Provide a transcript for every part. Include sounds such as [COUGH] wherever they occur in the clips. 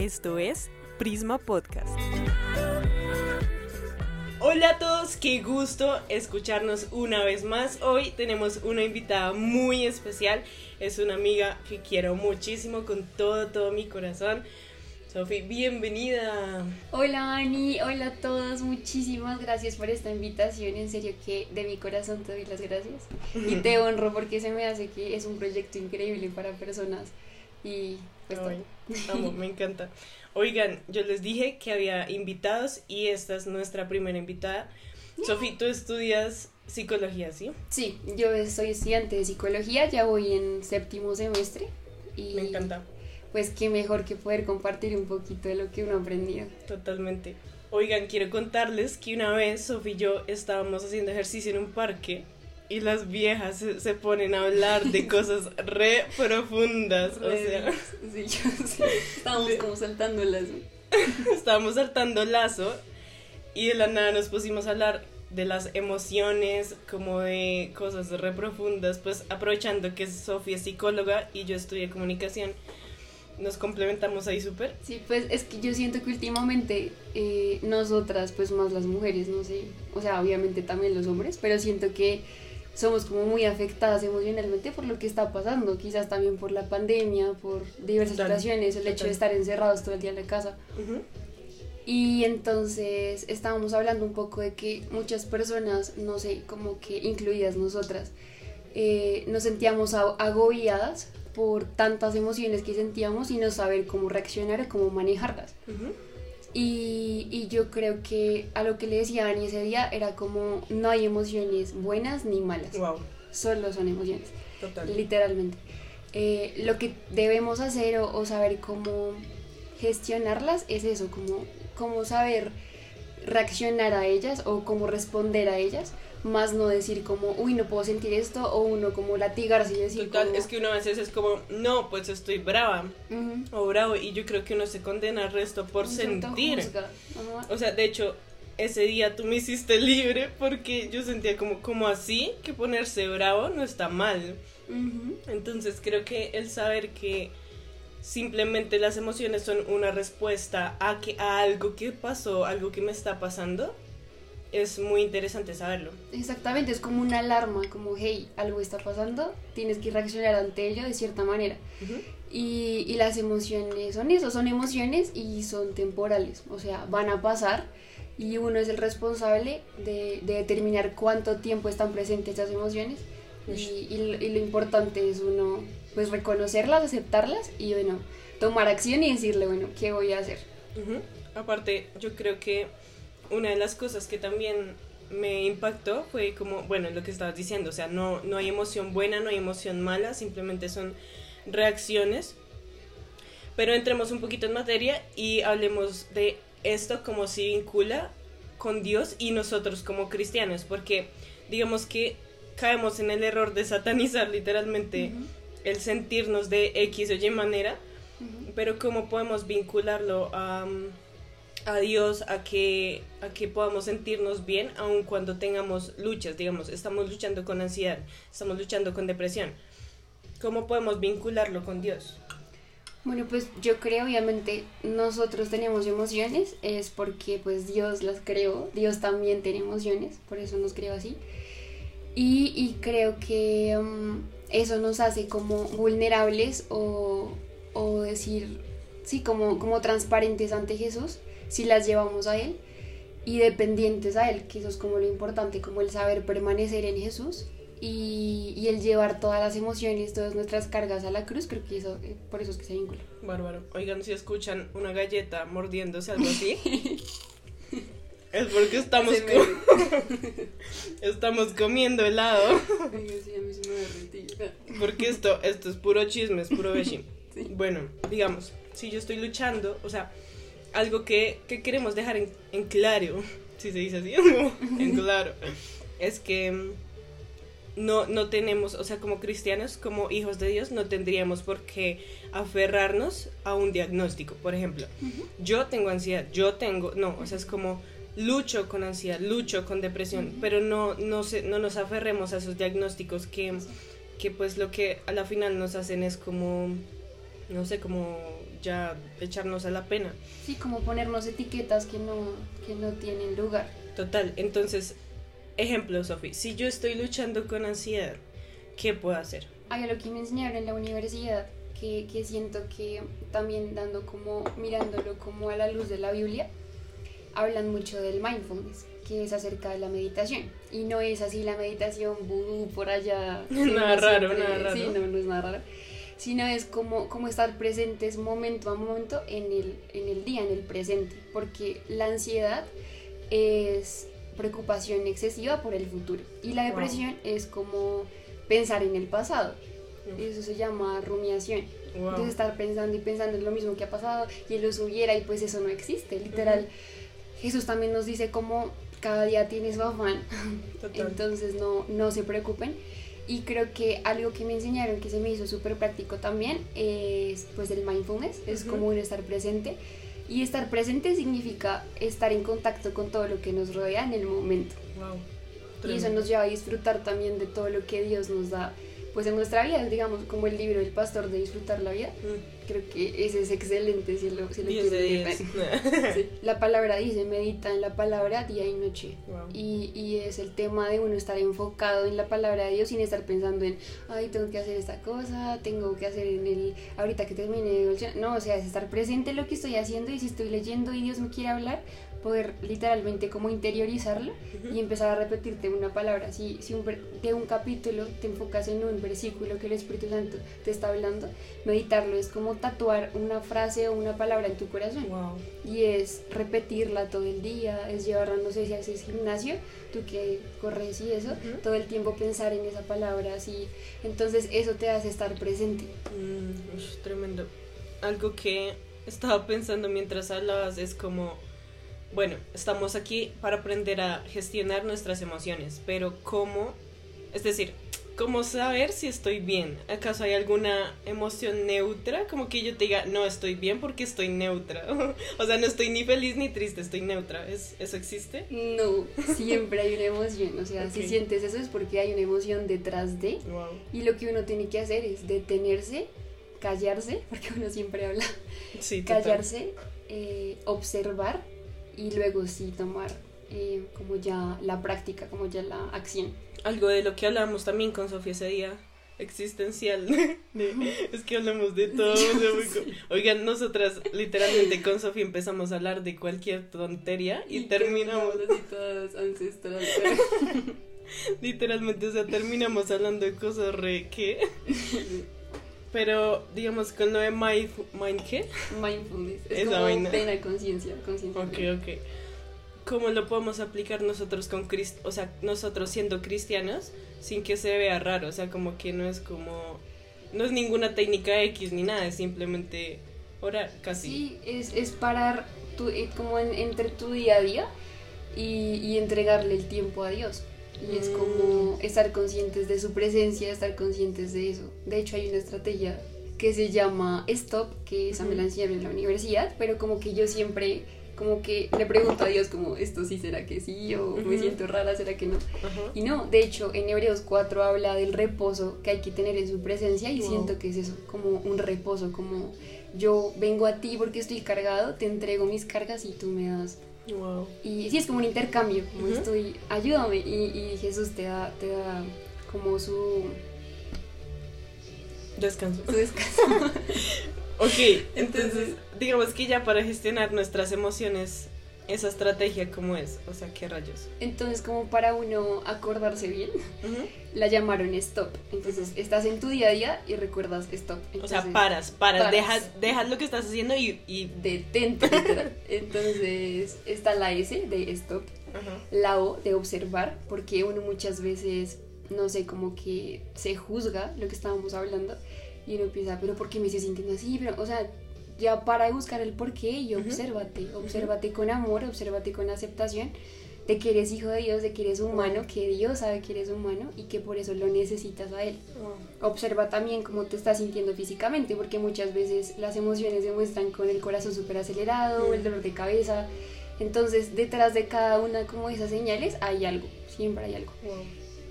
Esto es Prisma Podcast. Hola a todos, qué gusto escucharnos una vez más. Hoy tenemos una invitada muy especial. Es una amiga que quiero muchísimo con todo, todo mi corazón. Sofi, bienvenida. Hola Ani, hola a todos, muchísimas gracias por esta invitación, en serio que de mi corazón te doy las gracias y te [LAUGHS] honro porque se me hace que es un proyecto increíble para personas y Ay, amo, me encanta. Oigan, yo les dije que había invitados y esta es nuestra primera invitada. Sofi, tú estudias psicología, ¿sí? Sí, yo soy estudiante de psicología, ya voy en séptimo semestre y Me encanta, pues qué mejor que poder compartir un poquito de lo que uno ha aprendido. totalmente. Oigan, quiero contarles que una vez Sofi y yo estábamos haciendo ejercicio en un parque y las viejas se, se ponen a hablar de [LAUGHS] cosas re profundas. O sea, sí, yo sé, estábamos como saltándolas. [LAUGHS] estábamos saltando lazo y de la nada nos pusimos a hablar de las emociones, como de cosas re profundas, pues aprovechando que Sofía es psicóloga y yo estudié comunicación, nos complementamos ahí súper. Sí, pues es que yo siento que últimamente eh, nosotras, pues más las mujeres, no sé, o sea, obviamente también los hombres, pero siento que somos como muy afectadas emocionalmente por lo que está pasando, quizás también por la pandemia, por diversas Total, situaciones, el hecho de estar encerrados todo el día en la casa. Y entonces estábamos hablando un poco de que muchas personas, no sé, como que incluidas nosotras, eh, nos sentíamos agobiadas por tantas emociones que sentíamos y no saber cómo reaccionar o cómo manejarlas. Y, y yo creo que a lo que le decía Ani ese día era como no hay emociones buenas ni malas, Wow, solo son emociones, total. literalmente. Eh, lo que debemos hacer o, o saber cómo gestionarlas es eso, como, como saber reaccionar a ellas o cómo responder a ellas, más no decir como, uy, no puedo sentir esto, o uno como latigarse y decir Total, como, es que uno a veces es como, no, pues estoy brava "Ujú, o bravo y yo creo que uno se condena al resto por se sentir. autojuzga". Ajá. O sea, de hecho, ese día tú me hiciste libre porque yo sentía como, como así, que ponerse bravo no está mal. Entonces creo que el saber que simplemente las emociones son una respuesta a, que, a algo que pasó, algo que me está pasando, es muy interesante saberlo. Exactamente, es como una alarma, como, hey, algo está pasando, tienes que reaccionar ante ello de cierta manera. Y, y las emociones son eso, son emociones y son temporales, o sea, van a pasar y uno es el responsable de, de determinar cuánto tiempo están presentes esas emociones y, y lo- y lo importante es uno, pues, reconocerlas, aceptarlas y, bueno, tomar acción y decirle, bueno, ¿qué voy a hacer? Aparte, yo creo que una de las cosas que también me impactó fue como, bueno, lo que estabas diciendo, o sea, no, no hay emoción buena, no hay emoción mala, simplemente son reacciones. Pero entremos un poquito en materia y hablemos de esto como se vincula con Dios y nosotros como cristianos, porque digamos que caemos en el error de satanizar literalmente el sentirnos de X o Y manera Ujú. pero cómo podemos vincularlo a, a Dios, a que, a que podamos sentirnos bien aun cuando tengamos luchas, digamos, estamos luchando con ansiedad, estamos luchando con depresión. ¿Cómo podemos vincularlo con Dios? Bueno, pues yo creo, obviamente, nosotros tenemos emociones, es porque pues Dios las creó, Dios también tiene emociones, por eso nos creó así. Y, y creo que mm, eso nos hace como vulnerables o, o decir, sí, como, como transparentes ante Jesús, si las llevamos a Él, y dependientes a Él, que eso es como lo importante, como el saber permanecer en Jesús y, y el llevar todas las emociones, todas nuestras cargas a la cruz, creo que eso, eh, por eso es que se vincula. Bárbaro. Oigan, si escuchan una galleta mordiéndose algo así, [LAUGHS] es porque estamos, Ese co- [LAUGHS] estamos comiendo helado. Sí, a mí se me. Porque esto, esto es puro chisme, es puro [LAUGHS] beshi. Sí. Bueno, digamos, si yo estoy luchando, o sea, algo que, que queremos dejar en, en claro, si se dice así, [LAUGHS] en claro, es que mm, no, no tenemos, o sea, como cristianos, como hijos de Dios, no tendríamos por qué aferrarnos a un diagnóstico. Por ejemplo, yo tengo ansiedad, yo tengo, no, o sea, es como lucho con ansiedad, lucho con depresión, pero no, no, se, no nos aferremos a esos diagnósticos que, que pues lo que a la final nos hacen es como, no sé, como ya echarnos a la pena. Sí, como ponernos etiquetas que no, que no tienen lugar. Total, entonces, ejemplo, Sofi, si yo estoy luchando con ansiedad, ¿qué puedo hacer? Hay algo que me enseñaron en la universidad que, que siento que también dando como, mirándolo como a la luz de la Biblia, hablan mucho del mindfulness, que es acerca de la meditación. Y no es así la meditación vudú por allá. [LAUGHS] Nada raro, siempre- nada raro. Sí, no, no es nada raro. Sino es como, como estar presentes momento a momento en el, en el día, en el presente. Porque la ansiedad es preocupación excesiva por el futuro. Y la Wow. depresión es como pensar en el pasado. Uf. Eso se llama rumiación. Wow. Entonces estar pensando y pensando en lo mismo que ha pasado y él lo subiera y pues eso no existe, literal. Jesús también nos dice como cada día tiene su afán, Total. [LAUGHS] entonces no, no se preocupen. Y creo que algo que me enseñaron que se me hizo súper práctico también es pues el mindfulness, es como un estar presente. Y estar presente significa estar en contacto con todo lo que nos rodea en el momento. Wow. Y eso nos lleva a disfrutar también de todo lo que Dios nos da pues en nuestra vida, digamos, como el libro El Pastor de Disfrutar la Vida. Mm, Creo que ese es excelente si lo, si lo 10 de quieren 10. leer. [LAUGHS] Sí. La palabra dice, medita en la palabra día y noche. Wow. Y, y es el tema de uno estar enfocado en la palabra de Dios sin estar pensando en, ay, tengo que hacer esta cosa, tengo que hacer en el, ahorita que termine, de devoción". no, o sea, es estar presente en lo que estoy haciendo y si estoy leyendo y Dios me quiere hablar, poder literalmente como interiorizarlo y empezar a repetirte una palabra. Si, si un, de un capítulo te enfocas en un versículo que el Espíritu Santo te está hablando, meditarlo es como tatuar una frase o una palabra en tu corazón Wow. y es repetirla todo el día, es llevarla, no sé si haces gimnasio, tú que corres y eso, Ujú. todo el tiempo pensar en esa palabra así, entonces eso te hace estar presente. Mm, ush, tremendo. Algo que estaba pensando mientras hablabas es como, bueno, estamos aquí para aprender a gestionar nuestras emociones, pero ¿cómo? Es decir, ¿cómo saber si estoy bien? ¿Acaso hay alguna emoción neutra? Como que yo te diga, no estoy bien porque estoy neutra. [LAUGHS] o sea, no estoy ni feliz ni triste, estoy neutra. ¿Es, ¿Eso existe? No, siempre hay una emoción, o sea, si sientes eso es porque hay una emoción detrás de Wow. y lo que uno tiene que hacer es detenerse, callarse, [LAUGHS] porque uno siempre habla, Sí, callarse, eh, observar y luego sí tomar eh, como ya la práctica, como ya la acción. Algo de lo que hablábamos también con Sofía ese día, existencial. [LAUGHS] de- es que hablamos de todo. [LAUGHS] Oigan, nosotras literalmente con Sofía empezamos a hablar de cualquier tontería y, terminamos, así todas ancestrales. [LAUGHS] literalmente, o sea, terminamos hablando de cosas re que. Pero, digamos, con lo de mind, mind ¿qué? Mindfulness. Es Esa como vaina. plena conciencia. conciencia Ok, plena. ok. ¿Cómo lo podemos aplicar nosotros con Crist o sea, nosotros siendo cristianos sin que se vea raro? O sea, como que no es como no es ninguna técnica X ni nada, es simplemente orar casi. Sí, es, es parar tu, eh, como en- entre tu día a día y, y entregarle el tiempo a Dios. Y es como Mm. estar conscientes de su presencia, estar conscientes de eso. De hecho, hay una estrategia que se llama Stop, que esa me la enseñaron en la universidad, pero como que yo siempre, como que le pregunto a Dios como, ¿esto sí será que sí? ¿O me siento rara? ¿Será que no? Ajá. Y no, de hecho, en Hebreos 4 habla del reposo que hay que tener en su presencia y Wow. siento que es eso, como un reposo, como yo vengo a ti porque estoy cargado, te entrego mis cargas y tú me das. Wow. Y sí, es como un intercambio, como estoy, ayúdame y, y Jesús te da, te da como su, Descanso. su descanso. [LAUGHS] Ok, [LAUGHS] entonces, digamos que ya para gestionar nuestras emociones, esa estrategia cómo es, o sea, qué rayos. Entonces, como para uno acordarse bien, la llamaron stop. Entonces, estás en tu día a día y recuerdas stop. O sea, paras, paras, paras. dejas, dejas lo que estás haciendo y, y Detente. [LAUGHS] Entonces, está la S de stop. la O de observar, porque uno muchas veces, no sé, como que se juzga lo que estábamos hablando y uno empieza, pero ¿por qué me estoy sintiendo así? Pero, o sea, ya para de buscar el por qué y obsérvate, obsérvate con amor, obsérvate con aceptación de que eres hijo de Dios, de que eres humano, que Dios sabe que eres humano y que por eso lo necesitas a Él. Wow. Observa también cómo te estás sintiendo físicamente, porque muchas veces las emociones se muestran con el corazón súper acelerado, el dolor de cabeza. Entonces, detrás de cada una como de esas señales hay algo, siempre hay algo.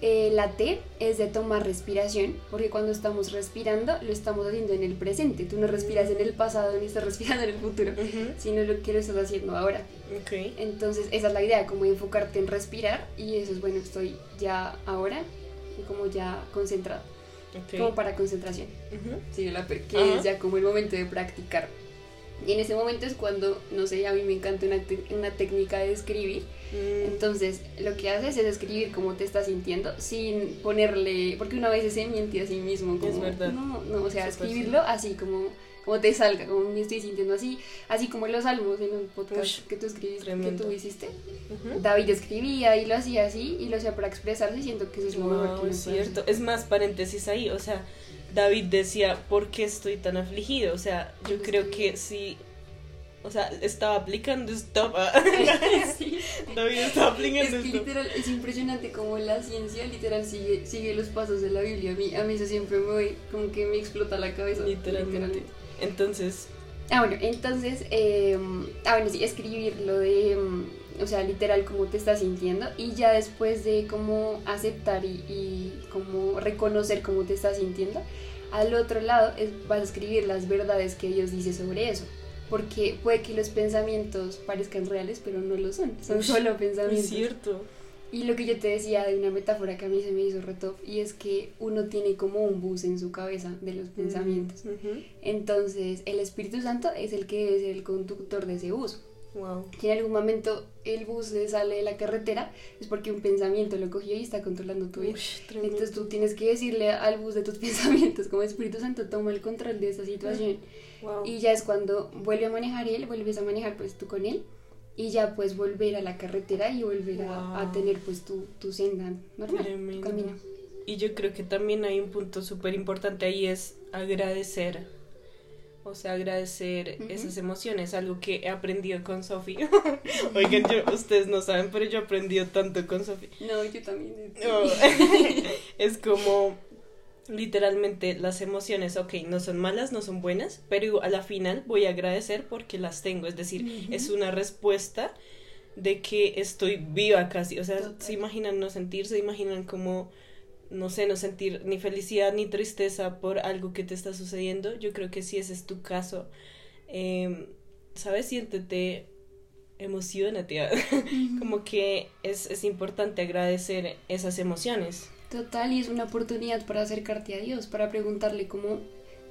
Eh, la T es de tomar respiración, porque cuando estamos respirando lo estamos haciendo en el presente. Tú no respiras en el pasado ni estás respirando en el futuro, sino lo que lo estás haciendo ahora. Entonces esa es la idea, como enfocarte en respirar y eso es bueno, estoy ya ahora y como ya concentrado, como Ok. para concentración. Ujú. Sí, la P, que es ya como el momento de practicar. Y en ese momento es cuando, no sé, a mí me encanta una, una técnica de escribir. Mm, Entonces, lo que haces es escribir cómo te estás sintiendo sin ponerle, porque una vez se miente a sí mismo. Como, Es verdad. No, no, o sea, escribirlo así como, como te salga, como me estoy sintiendo así, así como los salmos en un podcast que tú escribiste, que tremendo. tú hiciste. ujú. David escribía y lo hacía así y lo hacía para expresarse y siento que eso es lo mejor que es cierto. Es más, paréntesis ahí, o sea, David decía, ¿por qué estoy tan afligido? O sea, yo Pues creo que sí, o sea, estaba aplicando stop. [LAUGHS] Sí. [LAUGHS] David estaba Es aplicando que stop. literal, es impresionante como la ciencia literal sigue, sigue los pasos de la Biblia. A mí, a mí eso siempre me voy, como que me explota la cabeza. Literalmente. Entonces, Ah, bueno, entonces, eh, ah, bueno, sí, escribir lo de, mm, o sea, literal cómo te estás sintiendo y ya después de cómo aceptar y, y como reconocer cómo te estás sintiendo, al otro lado es, vas a escribir las verdades que Dios dice sobre eso. Porque puede que los pensamientos parezcan reales, pero no lo son. Son solo es pensamientos. cierto. Y lo que yo te decía de una metáfora que a mí se me hizo retop, y es que uno tiene como un bus en su cabeza de los pensamientos. Ujú. Entonces, el Espíritu Santo es el que debe ser el conductor de ese bus. Wow. Si en algún momento el bus se sale de la carretera, es porque un pensamiento lo cogió y está controlando tu vida. Ush. Entonces tú tienes que decirle al bus de tus [LAUGHS] pensamientos, como Espíritu Santo, toma el control de esta situación. Wow. Y ya es cuando vuelve a manejar él, vuelves a manejar pues tú con él. Y ya puedes volver a la carretera y volver a, a Wow. tener pues tu, tu senda normal, tu camino. Y yo creo que también hay un punto súper importante ahí es agradecer. O sea, agradecer esas emociones, algo que he aprendido con Sofi. [LAUGHS] Oigan, yo, ustedes no saben, pero yo he aprendido tanto con Sofi. No, yo también. No, [LAUGHS] es como literalmente las emociones, ok, no son malas, no son buenas, pero a la final voy a agradecer porque las tengo. Es decir, es una respuesta de que estoy viva casi. O sea, Total. se imaginan no sentir, se imaginan como, no sé, no sentir ni felicidad ni tristeza por algo que te está sucediendo. Yo creo que si ese es tu caso, eh, ¿sabes? Siéntete, emocionate. [LAUGHS] como que es, es importante agradecer esas emociones. Total, y es una oportunidad para acercarte a Dios, para preguntarle cómo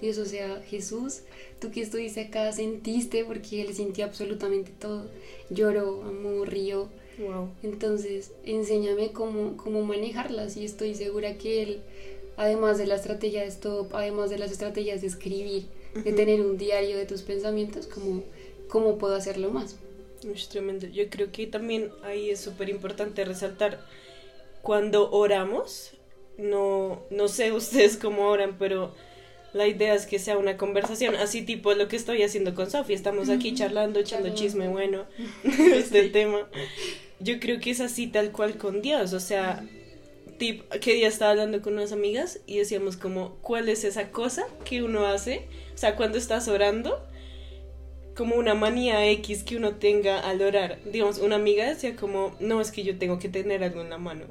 Dios, o sea, Jesús, tú que estuviste acá, sentiste, porque Él sintió absolutamente todo, lloró, amó, rió, Wow. entonces enséñame cómo, cómo manejarlas y estoy segura que Él, además de la estrategia de stop, además de las estrategias de escribir, de tener un diario de tus pensamientos, cómo, cómo puedo hacerlo más. Es tremendo. Yo creo que también ahí es súper importante resaltar cuando oramos, no, no sé ustedes cómo oran, pero la idea es que sea una conversación, así tipo lo que estoy haciendo con Sofía. Estamos aquí charlando, echando chisme bueno [LAUGHS] [LAUGHS] este tema. Yo creo que es así tal cual con Dios, o sea, tip, que día estaba hablando con unas amigas y decíamos como, ¿cuál es esa cosa que uno hace? O sea, cuando estás orando, como una manía X que uno tenga al orar. Digamos, una amiga decía como, no, es que yo tengo que tener algo en la mano.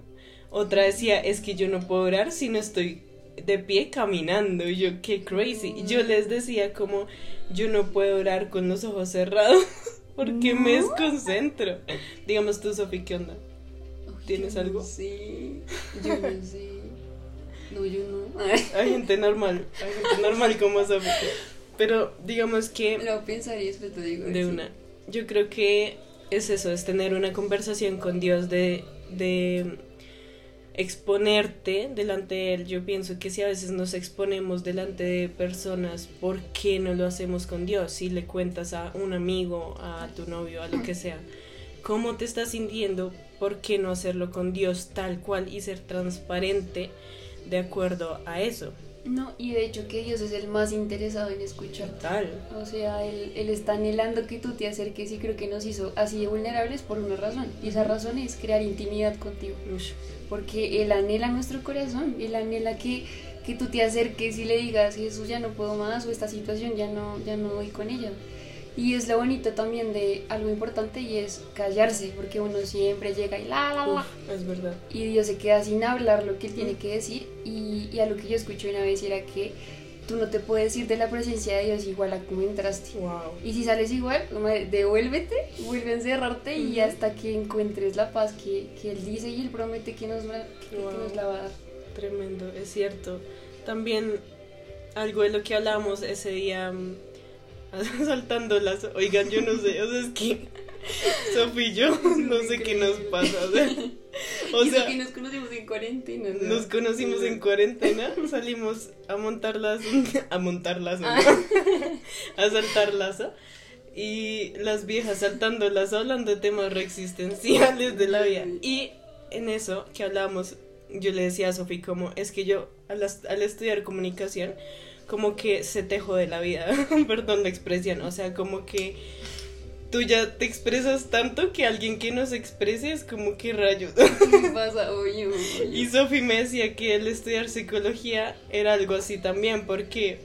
Otra decía, es que yo no puedo orar si no estoy de pie caminando. Y yo, qué crazy. Y yo les decía como, yo no puedo orar con los ojos cerrados [LAUGHS] porque me desconcentro. Digamos tú, Sofi, ¿qué onda? ¿Tienes Yo no algo? sé, yo no sé. No, yo no. Hay gente normal, hay gente normal como Sofi. Pero digamos que... Lo voy a pensar y después te digo. de sí. una. Yo creo que es eso, es tener una conversación con Dios de, de exponerte delante de Él. Yo pienso que si a veces nos exponemos delante de personas, ¿por qué no lo hacemos con Dios? Si le cuentas a un amigo, a tu novio, a lo que sea, ¿cómo te estás sintiendo? ¿Por qué no hacerlo con Dios tal cual y ser transparente de acuerdo a eso? No, y de hecho que Dios es el más interesado en escucharte. Tal. O sea, él, él está anhelando que tú te acerques y creo que nos hizo así de vulnerables por una razón. Y esa razón es crear intimidad contigo. Porque Él anhela nuestro corazón. Él anhela que, que tú te acerques y le digas, Jesús, ya no puedo más o esta situación ya no, ya no voy con ella. Y es lo bonito también de algo importante y es callarse, porque uno siempre llega y la, la, la. Uf, es verdad. Y Dios se queda sin hablar lo que él tiene que decir. Y, y a lo que yo escuché una vez era que tú no te puedes ir de la presencia de Dios igual a como entraste. Wow. Y si sales igual, devuélvete, vuelve a encerrarte y hasta que encuentres la paz que, que Él dice y Él promete que nos, va- que, que Wow. nos la va a dar. Tremendo, es cierto. También algo de lo que hablamos ese día [LAUGHS] mm, saltando las... Oigan, yo no sé, o sea, es que [LAUGHS] Sofi y yo [LAUGHS] no sé qué nos pasa. O sea, o Y eso sea, que nos conocimos en cuarentena. ¿no? nos conocimos en cuarentena, salimos a montar lazo, a montar lazo, ¿no? Ah. a saltar lazo. Y las viejas saltando lazo hablando de temas reexistenciales de la vida. Y en eso que hablábamos, yo le decía a Sofi como, es que yo al, al estudiar comunicación, como que se te jode la vida, [LAUGHS] perdón la expresión, o sea, como que tú ya te expresas tanto que alguien que no se exprese es como que rayos. ¿Qué [LAUGHS] pasa? Oye, oye. Y Sofi me decía que el estudiar psicología era algo así también, porque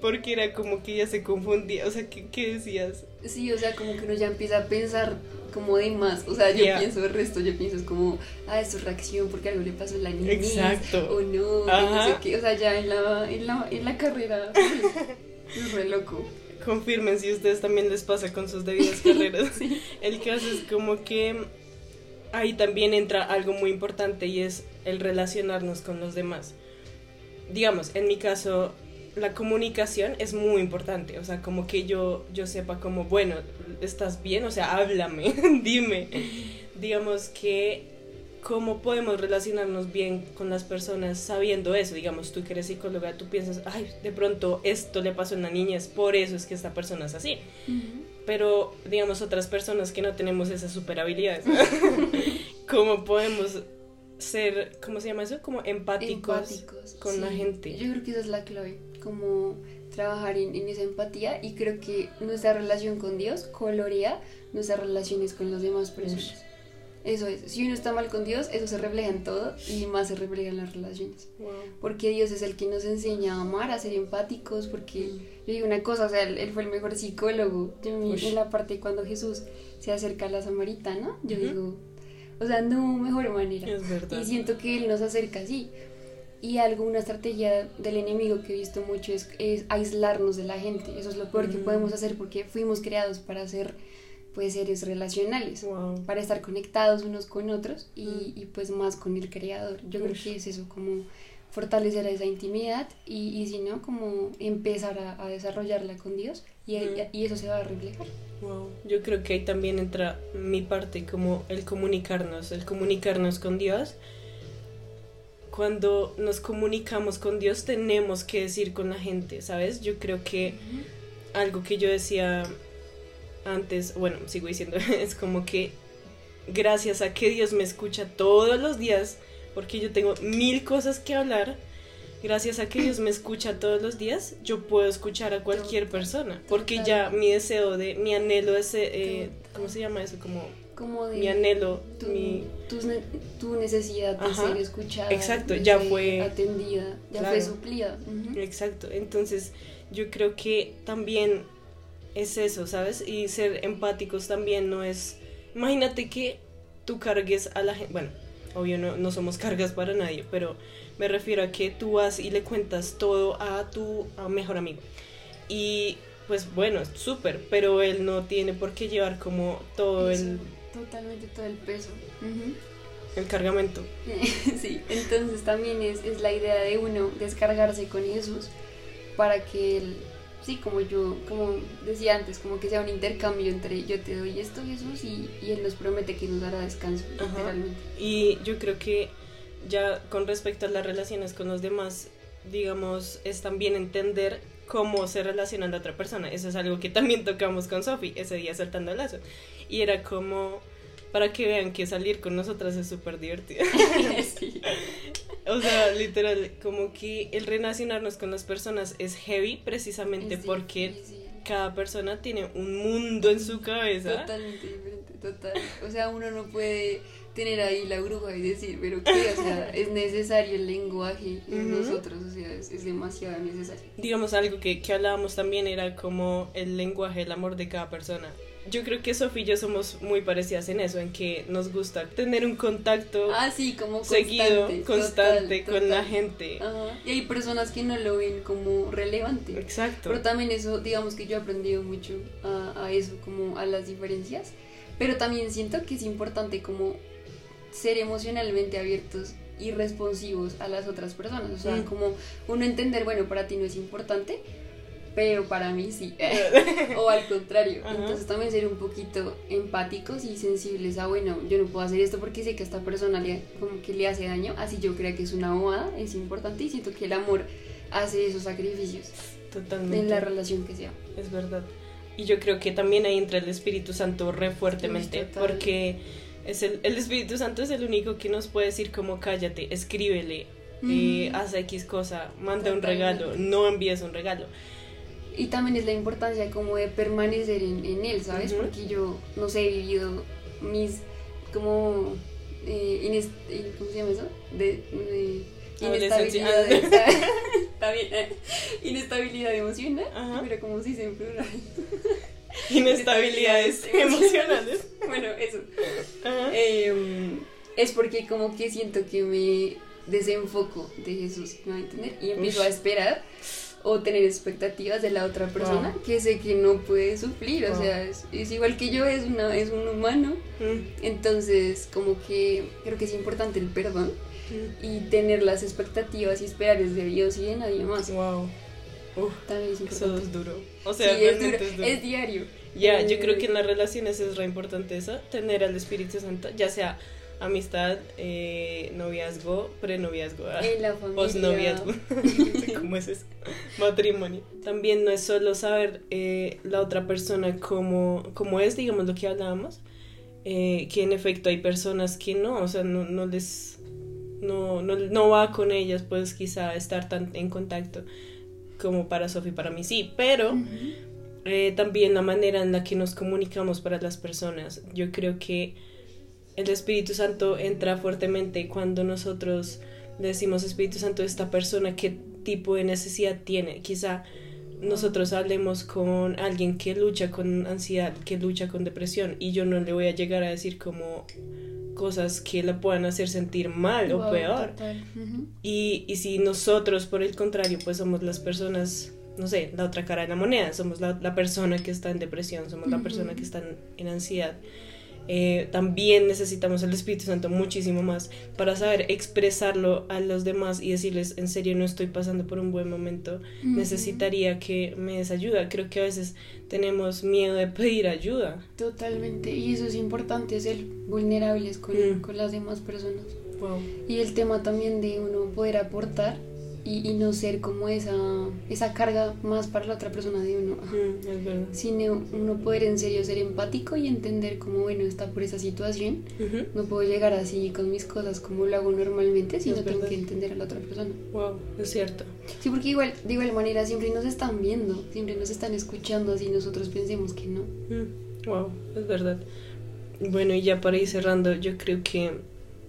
porque era como que ella se confundía, o sea, ¿qué, qué decías? Sí, o sea, como que uno ya empieza a pensar como de más. O sea, yo pienso el resto, yo pienso es como, ah, es reacción porque algo le pasó en la niñez. Exacto. O no, que Ajá. no sé qué. O sea, ya en la, en la, en la carrera. [LAUGHS] Es re loco. Confirmen si a ustedes también les pasa con sus debidas [LAUGHS] carreras. El caso es como que ahí también entra algo muy importante y es el relacionarnos con los demás. Digamos, en mi caso, la comunicación es muy importante, o sea, como que yo, yo sepa como, bueno, ¿estás bien? O sea, háblame, [LAUGHS] dime. Digamos que cómo podemos relacionarnos bien con las personas sabiendo eso, digamos, tú que eres psicóloga, tú piensas, ay, de pronto esto le pasó a una niña, es por eso es que esta persona es así pero digamos otras personas que no tenemos esas super habilidades [LAUGHS] cómo podemos ser cómo se llama eso como empáticos, Empáticos, con la gente. Yo creo que esa es la clave, como trabajar en, en esa empatía y creo que nuestra relación con Dios colorea nuestras relaciones con las demás personas. Eso es, si uno está mal con Dios, eso se refleja en todo y más se refleja en las relaciones. Wow. Porque Dios es el que nos enseña a amar, a ser empáticos, porque yo digo una cosa, o sea, él, él fue el mejor psicólogo. Yo me- en la parte cuando Jesús se acerca a la samaritana, yo Ujú. digo, o sea, no mejor manera. es verdad Y siento que él nos acerca así. Y algo, una estrategia del enemigo que he visto mucho es, es aislarnos de la gente. Eso es lo peor que Mm. podemos hacer porque fuimos creados para ser pues seres relacionales, wow para estar conectados unos con otros y, Mm. y, pues más con el creador. Yo creo Ush. que es eso, como fortalecer esa intimidad y, y si no, como empezar a, a desarrollarla con Dios y, Mm. y eso se va a reflejar. Wow. Yo creo que ahí también entra mi parte, como el comunicarnos, el comunicarnos con Dios. Cuando nos comunicamos con Dios tenemos que decir con la gente, ¿sabes? Yo creo que algo que yo decía antes, bueno, sigo diciendo, [LAUGHS] es como que gracias a que Dios me escucha todos los días, porque yo tengo mil cosas que hablar, gracias a que Dios me escucha todos los días, yo puedo escuchar a cualquier persona, porque ya mi deseo de, mi anhelo ese, eh. ¿cómo se llama eso? Como Como de mi anhelo, tu, mi... tu necesidad de Ajá, ser escuchada, exacto, de ya ser fue- atendida, ya Claro. fue suplida. Exacto, entonces yo creo que también es eso, ¿sabes? Y ser empáticos también no es... Imagínate que tú cargues a la gente, bueno, obvio no, no somos cargas para nadie, pero me refiero a que tú vas y le cuentas todo a tu a mejor amigo. Y pues bueno, súper, pero él no tiene por qué llevar como todo Eso, el, Totalmente todo el peso. El cargamento. [LAUGHS] sí, entonces también es, es la idea de uno descargarse con Jesús para que él, sí, como yo, como decía antes, como que sea un intercambio entre yo te doy esto, Jesús, y, y él nos promete que nos dará descanso, Ajá. literalmente. Y yo creo que ya con respecto a las relaciones con los demás, digamos, es también entender cómo se relaciona la otra persona. Eso es algo que también tocamos con Sofi ese día saltando el lazo. Y era como, para que vean que salir con nosotras es súper divertido. [LAUGHS] sí. o sea, literal, como que el relacionarnos con las personas es heavy precisamente Es porque difícil, cada persona tiene un mundo en su cabeza. Totalmente diferente. total. O sea, uno no puede tener ahí la bruja y decir, pero qué, o sea, [LAUGHS] es necesario el lenguaje en Ujú. nosotros, o sea, es, es demasiado necesario. digamos algo que, que hablábamos también era como el lenguaje, el amor de cada persona. Yo creo que Sofía y yo somos muy parecidas en eso, en que nos gusta tener un contacto Ah, sí, como seguido, constante, constante total, con la total. gente. Ajá. Y hay personas que no lo ven como relevante. Exacto. Pero también eso, digamos que yo he aprendido mucho a, a eso, como a las diferencias. Pero también siento que es importante como ser emocionalmente abiertos y responsivos a las otras personas. O sea, Mm. como uno entender, bueno, para ti no es importante, pero para mí sí. [LAUGHS] o al contrario. Ajá. Entonces también ser un poquito empáticos y sensibles a, bueno, yo no puedo hacer esto porque sé que a esta persona le, como que le hace daño. Así yo creo que es una bobada, es importante y siento que el amor hace esos sacrificios Totalmente. en la relación que sea. Es verdad. Y yo creo que también ahí entra el Espíritu Santo re fuertemente, porque es el, el Espíritu Santo es el único que nos puede decir como cállate, escríbele, eh, haz X cosa, manda un regalo, no envíes un regalo. Y también es la importancia como de permanecer en, en él, ¿sabes? Porque yo, no sé, he vivido mis, como, eh, ¿cómo se llama eso? De, inestabilidad, [LAUGHS] está bien, [LAUGHS] eh, inestabilidad emocional, Ajá. pero como se dice en plural. [LAUGHS] [LAUGHS] Inestabilidades [LAUGHS] emocionales. bueno, eso. Eh, es porque como que siento que me desenfoco de Jesús, ¿me va a entender? Y empiezo a esperar o tener expectativas de la otra persona Wow. que sé que no puede suplir, o Wow. sea, es, es igual que yo, es, una, es un humano, Mm, entonces como que creo que es importante el perdón mm. y tener las expectativas y esperar es de Dios y de nadie más. Wow. Uf, También es eso importante. es duro. O Sí, sea, es, realmente duro, es duro. es diario. Ya, yo Eh, creo que en las relaciones es re importante eso, tener al Espíritu Santo, ya sea amistad, eh, noviazgo, prenoviazgo, ah, posnoviazgo, [LAUGHS] cómo es eso, matrimonio. También no es solo saber eh, la otra persona cómo, cómo es, digamos lo que hablábamos, eh, que en efecto hay personas que no, o sea, no, no les, no, no, no va con ellas, pues quizá estar tan en contacto como para Sophie para mí sí, pero eh, también la manera en la que nos comunicamos para las personas. Yo creo que el Espíritu Santo entra fuertemente cuando nosotros le decimos Espíritu Santo, esta persona qué tipo de necesidad tiene. Quizá nosotros hablemos con alguien que lucha con ansiedad, que lucha con depresión y yo no le voy a llegar a decir como cosas que la puedan hacer sentir mal o peor. Y, y si nosotros, por el contrario, pues somos las personas, no sé, la otra cara de la moneda, somos la, la persona que está en depresión, somos la persona que está en, en ansiedad, eh, también necesitamos el Espíritu Santo muchísimo más para saber expresarlo a los demás y decirles, en serio, no estoy pasando por un buen momento, Ujú. necesitaría que me des ayuda. Creo que a veces tenemos miedo de pedir ayuda. Totalmente, y eso es importante, ser vulnerables con, Mm. con las demás personas. Wow. Y el tema también de uno poder aportar y, y no ser como esa, esa carga más para la otra persona de uno. Mm, es verdad. Sino uno poder en serio ser empático y entender cómo, bueno, está por esa situación. Ujú. No puedo llegar así con mis cosas como lo hago normalmente, sino Es tengo verdad. que entender a la otra persona. Wow, es cierto. Sí, porque igual, de igual manera siempre nos están viendo, siempre nos están escuchando, así nosotros pensemos que no. Mm, Wow, es verdad. Bueno, y ya para ir cerrando, yo creo que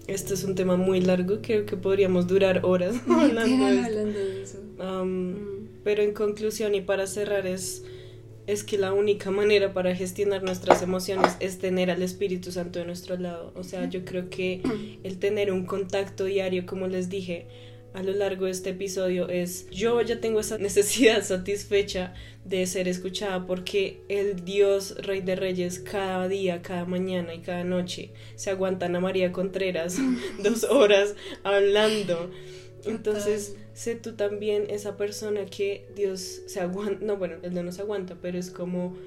este es un tema muy largo, creo que podríamos durar horas [LAUGHS] hablando de esto. hablando de eso. Mm. pero en conclusión y para cerrar es, es que la única manera para gestionar nuestras emociones es tener al Espíritu Santo de nuestro lado. O sea, yo creo que [CLEARS THROAT] el tener un contacto diario, como les dije a lo largo de este episodio, es yo ya tengo esa [LAUGHS] necesidad satisfecha de ser escuchada porque el Dios Rey de Reyes cada día, cada mañana y cada noche se aguanta Ana María Contreras [LAUGHS] dos horas hablando. Entonces, sé tú también esa persona que Dios se aguanta, no, bueno, Él no nos aguanta, pero es como,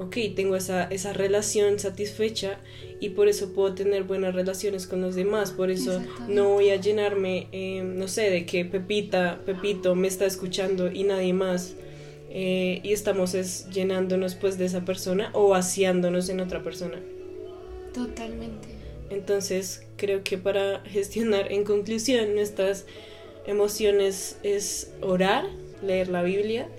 ok, tengo esa, esa relación satisfecha y por eso puedo tener buenas relaciones con los demás, por eso no voy a llenarme, eh, no sé, de que Pepita, Pepito me está escuchando y nadie más. eh, y estamos es llenándonos pues de esa persona o vaciándonos en otra persona. Totalmente. Entonces, creo que para gestionar, en conclusión, nuestras emociones es orar, leer la Biblia,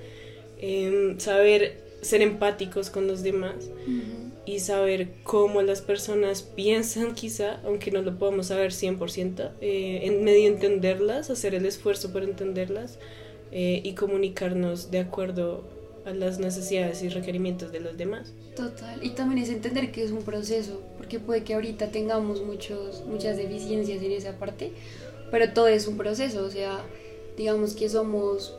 em, saber ser empáticos con los demás Ujú. y saber cómo las personas piensan quizá, aunque no lo podamos saber 100%, eh, en medio de entenderlas, hacer el esfuerzo por entenderlas eh, y comunicarnos de acuerdo a las necesidades y requerimientos de los demás. Total, y también es entender que es un proceso, porque puede que ahorita tengamos muchos, muchas deficiencias en esa parte, pero todo es un proceso, o sea, digamos que somos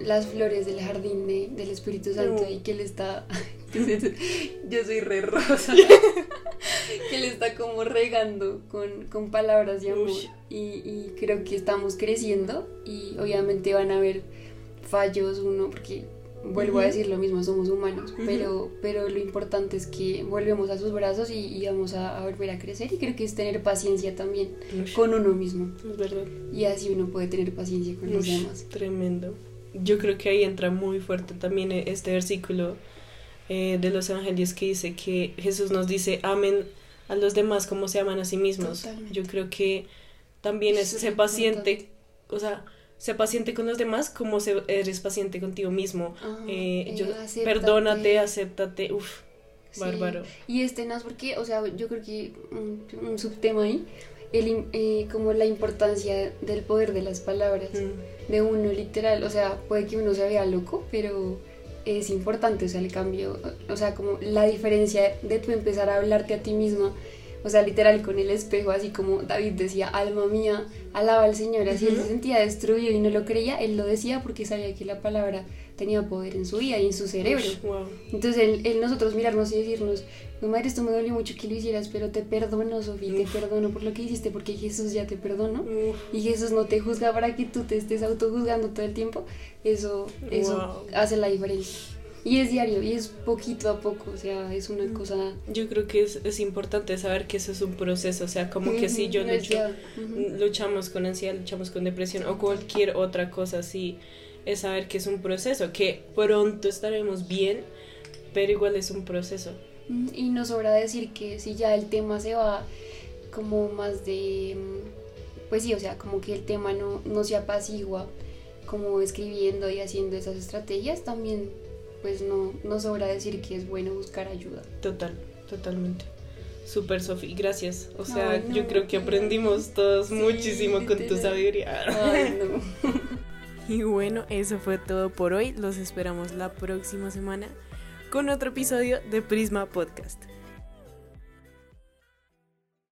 las flores del jardín de, del Espíritu Santo y que Él está, [LAUGHS] yo soy re rosa, [LAUGHS] que Él está como regando con, con palabras de amor y, y creo que estamos creciendo y obviamente van a haber fallos, uno, porque vuelvo a decir lo mismo, somos humanos, pero, pero lo importante es que volvemos a sus brazos y, vamos a, volver a crecer y creo que es tener paciencia también con uno mismo. Es verdad. Y así uno puede tener paciencia con los demás. Tremendo. Yo creo que ahí entra muy fuerte también este versículo eh, de los evangelios que dice que Jesús nos dice, amen a los demás como se aman a sí mismos. Yo creo que también es ser paciente, o sea, sé paciente con los demás como eres paciente contigo mismo. Eh, eh, yo, perdónate, acéptate, uff, bárbaro. Y este no porque, o sea, yo creo que un, subtema ahí, el, eh, como la importancia del poder de las palabras, mm. de uno literal, o sea, puede que uno se vea loco, pero es importante, o sea, el cambio, o sea, como la diferencia de tú empezar a hablarte a ti misma o sea, literal con el espejo, así como David decía, alma mía, alaba al Señor, así él se sentía destruido y no lo creía, él lo decía porque sabía que la palabra tenía poder en su vida y en su cerebro. Entonces, él, nosotros mirarnos y decirnos, mi madre, esto me dolió mucho que lo hicieras, pero te perdono, Sofía, te perdono por lo que hiciste, porque Jesús ya te perdonó y Jesús no te juzga para que tú te estés autojuzgando todo el tiempo. Eso, eso hace la diferencia. Y es diario, y es poquito a poco, o sea, es una mm. cosa... Yo creo que es, es importante saber que eso es un proceso, o sea, como que si yo lucho, luchamos con ansiedad, luchamos con depresión o cualquier otra cosa así, es saber que es un proceso, que pronto estaremos bien, pero igual es un proceso. Y nos sobra decir que si ya el tema se va como más de... Pues sí, o sea, como que el tema no, no se apacigua como escribiendo y haciendo esas estrategias, también pues no, no sobra decir que es bueno buscar ayuda. Total, totalmente. Super Sofi, gracias. O sea, yo creo que aprendimos todos muchísimo con tu sabiduría. Ay, [LAUGHS] no. [LAUGHS] y bueno, eso fue todo por hoy. Los esperamos la próxima semana con otro episodio de Prisma Podcast.